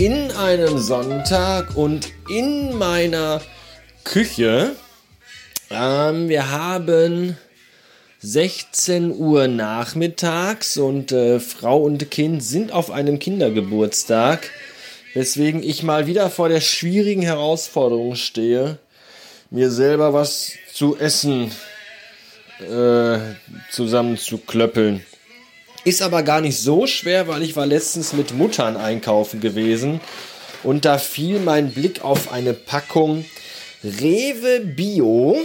in einem Sonntag und in meiner Küche. Ähm, wir haben 16 Uhr nachmittags und äh, Frau und Kind sind auf einem Kindergeburtstag, weswegen ich mal wieder vor der schwierigen Herausforderung stehe, mir selber was zu essen äh, zusammen zu klöppeln. Ist aber gar nicht so schwer, weil ich war letztens mit Muttern einkaufen gewesen und da fiel mein Blick auf eine Packung Rewe Bio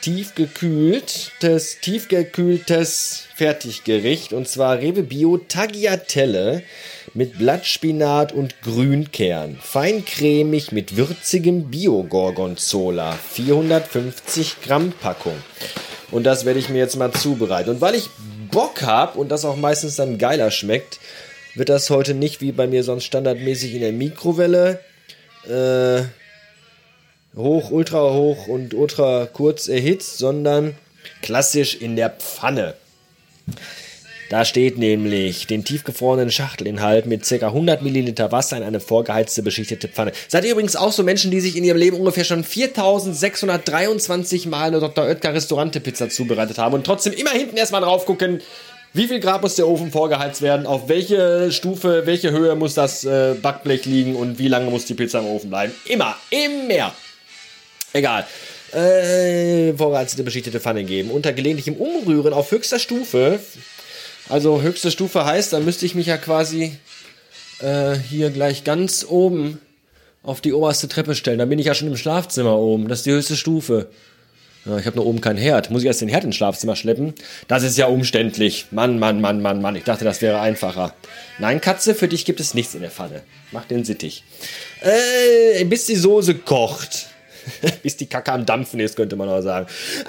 tiefgekühltes, tiefgekühltes Fertiggericht und zwar Rewe Bio Tagliatelle mit Blattspinat und Grünkern. Feincremig mit würzigem Bio-Gorgonzola. 450 Gramm Packung. Und das werde ich mir jetzt mal zubereiten. Und weil ich Bock habe und das auch meistens dann geiler schmeckt, wird das heute nicht wie bei mir sonst standardmäßig in der Mikrowelle äh, hoch, ultra hoch und ultra kurz erhitzt, sondern klassisch in der Pfanne. Da steht nämlich den tiefgefrorenen Schachtelinhalt mit ca. 100 Milliliter Wasser in eine vorgeheizte, beschichtete Pfanne. Seid ihr übrigens auch so Menschen, die sich in ihrem Leben ungefähr schon 4623 Mal eine Dr. Oetker Restaurante Pizza zubereitet haben und trotzdem immer hinten erstmal drauf gucken, wie viel Grad muss der Ofen vorgeheizt werden, auf welche Stufe, welche Höhe muss das äh, Backblech liegen und wie lange muss die Pizza im Ofen bleiben. Immer, immer. Egal. Äh, vorgeheizte, beschichtete Pfanne geben. Unter gelegentlichem Umrühren auf höchster Stufe also höchste Stufe heißt, dann müsste ich mich ja quasi äh, hier gleich ganz oben auf die oberste Treppe stellen. Dann bin ich ja schon im Schlafzimmer oben. Das ist die höchste Stufe. Ja, ich habe nur oben keinen Herd. Muss ich erst den Herd ins Schlafzimmer schleppen? Das ist ja umständlich. Mann, Mann, Mann, Mann, Mann. Ich dachte, das wäre einfacher. Nein, Katze, für dich gibt es nichts in der Pfanne. Mach den Sittich. Äh, bis die Soße kocht. bis die Kacke am Dampfen ist, könnte man auch sagen.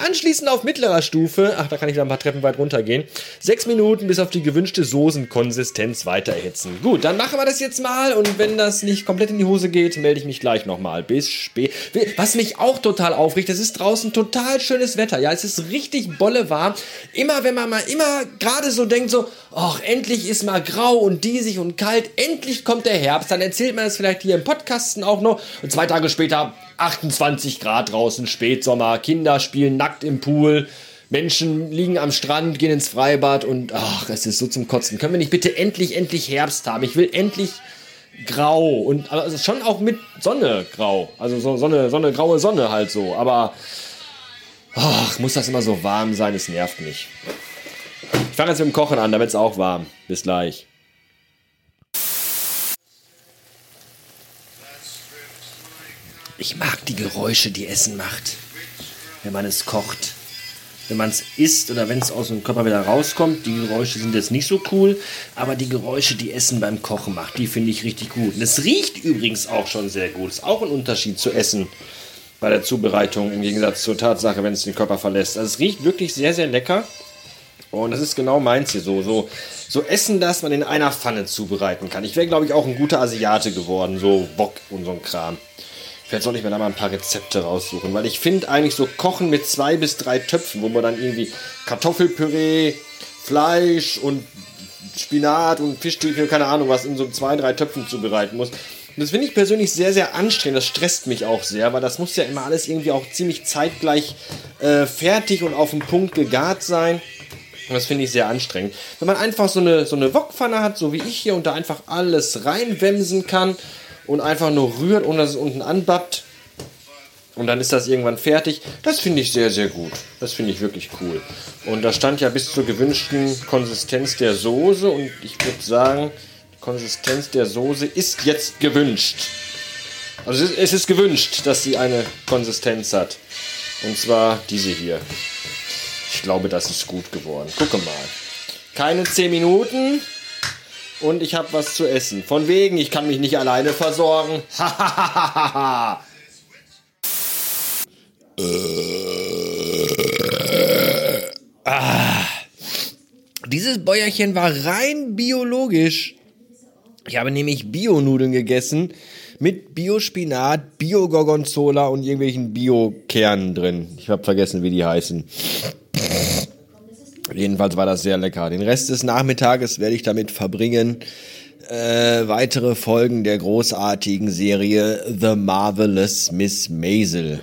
Anschließend auf mittlerer Stufe, ach, da kann ich dann ein paar Treppen weit runtergehen, sechs Minuten bis auf die gewünschte Soßenkonsistenz weiter erhitzen. Gut, dann machen wir das jetzt mal und wenn das nicht komplett in die Hose geht, melde ich mich gleich nochmal. Bis spät. Was mich auch total aufregt, es ist draußen total schönes Wetter. Ja, es ist richtig bolle warm. Immer wenn man mal immer gerade so denkt, so, ach, endlich ist mal grau und diesig und kalt, endlich kommt der Herbst, dann erzählt man das vielleicht hier im Podcasten auch noch und zwei Tage später 28 Grad draußen, Spätsommer, Kinder spielen nackt im Pool, Menschen liegen am Strand, gehen ins Freibad und ach, es ist so zum Kotzen. Können wir nicht bitte endlich, endlich Herbst haben? Ich will endlich grau und also schon auch mit Sonne grau. Also so Sonne, Sonne, graue Sonne halt so. Aber ach, muss das immer so warm sein? Es nervt mich. Ich fange jetzt mit dem Kochen an, damit es auch warm. Bis gleich. Ich mag die Geräusche, die Essen macht, wenn man es kocht. Wenn man es isst oder wenn es aus dem Körper wieder rauskommt, die Geräusche sind jetzt nicht so cool, aber die Geräusche, die Essen beim Kochen macht, die finde ich richtig gut. Und es riecht übrigens auch schon sehr gut. Ist auch ein Unterschied zu Essen bei der Zubereitung im Gegensatz zur Tatsache, wenn es den Körper verlässt. Also es riecht wirklich sehr, sehr lecker. Und das ist genau meins hier so. So, so Essen, das man in einer Pfanne zubereiten kann. Ich wäre, glaube ich, auch ein guter Asiate geworden. So Bock und so ein Kram. Vielleicht soll ich mir da mal ein paar Rezepte raussuchen, weil ich finde eigentlich so Kochen mit zwei bis drei Töpfen, wo man dann irgendwie Kartoffelpüree, Fleisch und Spinat und Fischstäbchen, keine Ahnung was, in so zwei, drei Töpfen zubereiten muss. das finde ich persönlich sehr, sehr anstrengend. Das stresst mich auch sehr, weil das muss ja immer alles irgendwie auch ziemlich zeitgleich äh, fertig und auf den Punkt gegart sein. Und das finde ich sehr anstrengend. Wenn man einfach so eine, so eine Wokpfanne hat, so wie ich hier, und da einfach alles reinwemsen kann und einfach nur rührt und das unten anbappt. Und dann ist das irgendwann fertig. Das finde ich sehr, sehr gut. Das finde ich wirklich cool. Und da stand ja bis zur gewünschten Konsistenz der Soße. Und ich würde sagen, die Konsistenz der Soße ist jetzt gewünscht. Also es ist gewünscht, dass sie eine Konsistenz hat. Und zwar diese hier. Ich glaube, das ist gut geworden. Gucke mal. Keine 10 Minuten und ich habe was zu essen. Von wegen, ich kann mich nicht alleine versorgen. ah. Dieses Bäuerchen war rein biologisch. Ich habe nämlich Bio-Nudeln gegessen mit Biospinat, Bio-Gorgonzola und irgendwelchen Bio-Kernen drin. Ich habe vergessen, wie die heißen. Jedenfalls war das sehr lecker. Den Rest des Nachmittages werde ich damit verbringen, äh, weitere Folgen der großartigen Serie The Marvelous Miss Maisel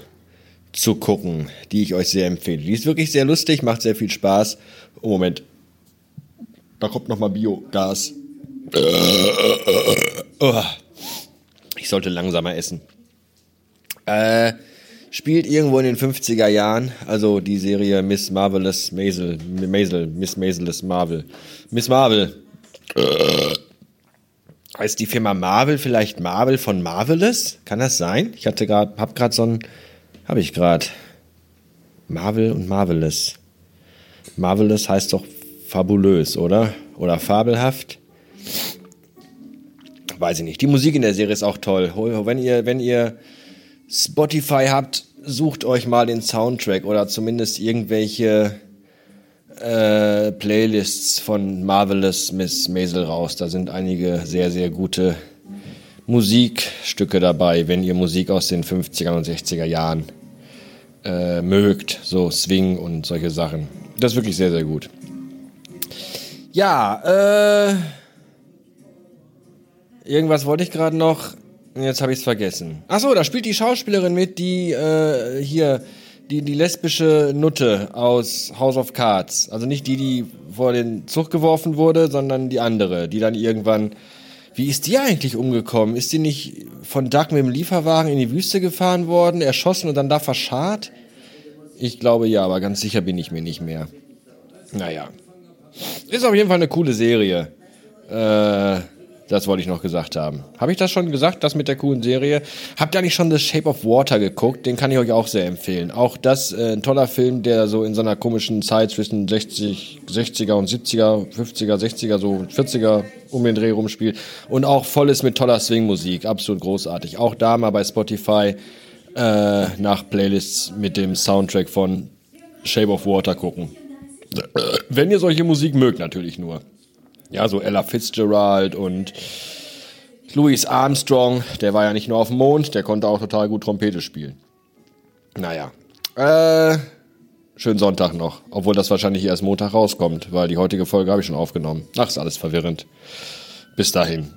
zu gucken, die ich euch sehr empfehle. Die ist wirklich sehr lustig, macht sehr viel Spaß. Oh, Moment. Da kommt nochmal Biogas. Ich sollte langsamer essen. Äh, spielt irgendwo in den 50er Jahren, also die Serie Miss Marvelous Maisel, Maisel, Miss Maiselous Marvel. Miss Marvel. Äh. Heißt die Firma Marvel vielleicht Marvel von Marvelous? Kann das sein? Ich hatte gerade, hab gerade so ein, habe ich gerade. Marvel und Marvelous. Marvelous heißt doch fabulös, oder? Oder fabelhaft? Weiß ich nicht. Die Musik in der Serie ist auch toll. Wenn ihr, wenn ihr Spotify habt, sucht euch mal den Soundtrack oder zumindest irgendwelche äh, Playlists von Marvelous Miss Maisel raus. Da sind einige sehr, sehr gute Musikstücke dabei, wenn ihr Musik aus den 50er und 60er Jahren äh, mögt. So Swing und solche Sachen. Das ist wirklich sehr, sehr gut. Ja, äh. Irgendwas wollte ich gerade noch. Jetzt habe ich es vergessen. Achso, da spielt die Schauspielerin mit, die äh, hier die, die lesbische Nutte aus House of Cards. Also nicht die, die vor den Zug geworfen wurde, sondern die andere, die dann irgendwann. Wie ist die eigentlich umgekommen? Ist die nicht von Doug mit dem Lieferwagen in die Wüste gefahren worden, erschossen und dann da verscharrt? Ich glaube ja, aber ganz sicher bin ich mir nicht mehr. Naja. Ist auf jeden Fall eine coole Serie. Äh, das wollte ich noch gesagt haben. Habe ich das schon gesagt, das mit der coolen Serie? Habt ihr eigentlich schon The Shape of Water geguckt? Den kann ich euch auch sehr empfehlen. Auch das äh, ein toller Film, der so in so einer komischen Zeit zwischen 60, 60er und 70er, 50er, 60er, so 40er um den Dreh rumspielt. Und auch voll ist mit toller Swing-Musik. Absolut großartig. Auch da mal bei Spotify äh, nach Playlists mit dem Soundtrack von Shape of Water gucken. Wenn ihr solche Musik mögt, natürlich nur. Ja, so Ella Fitzgerald und Louis Armstrong, der war ja nicht nur auf dem Mond, der konnte auch total gut Trompete spielen. Naja. Äh, schönen Sonntag noch. Obwohl das wahrscheinlich erst Montag rauskommt, weil die heutige Folge habe ich schon aufgenommen. Ach, ist alles verwirrend. Bis dahin.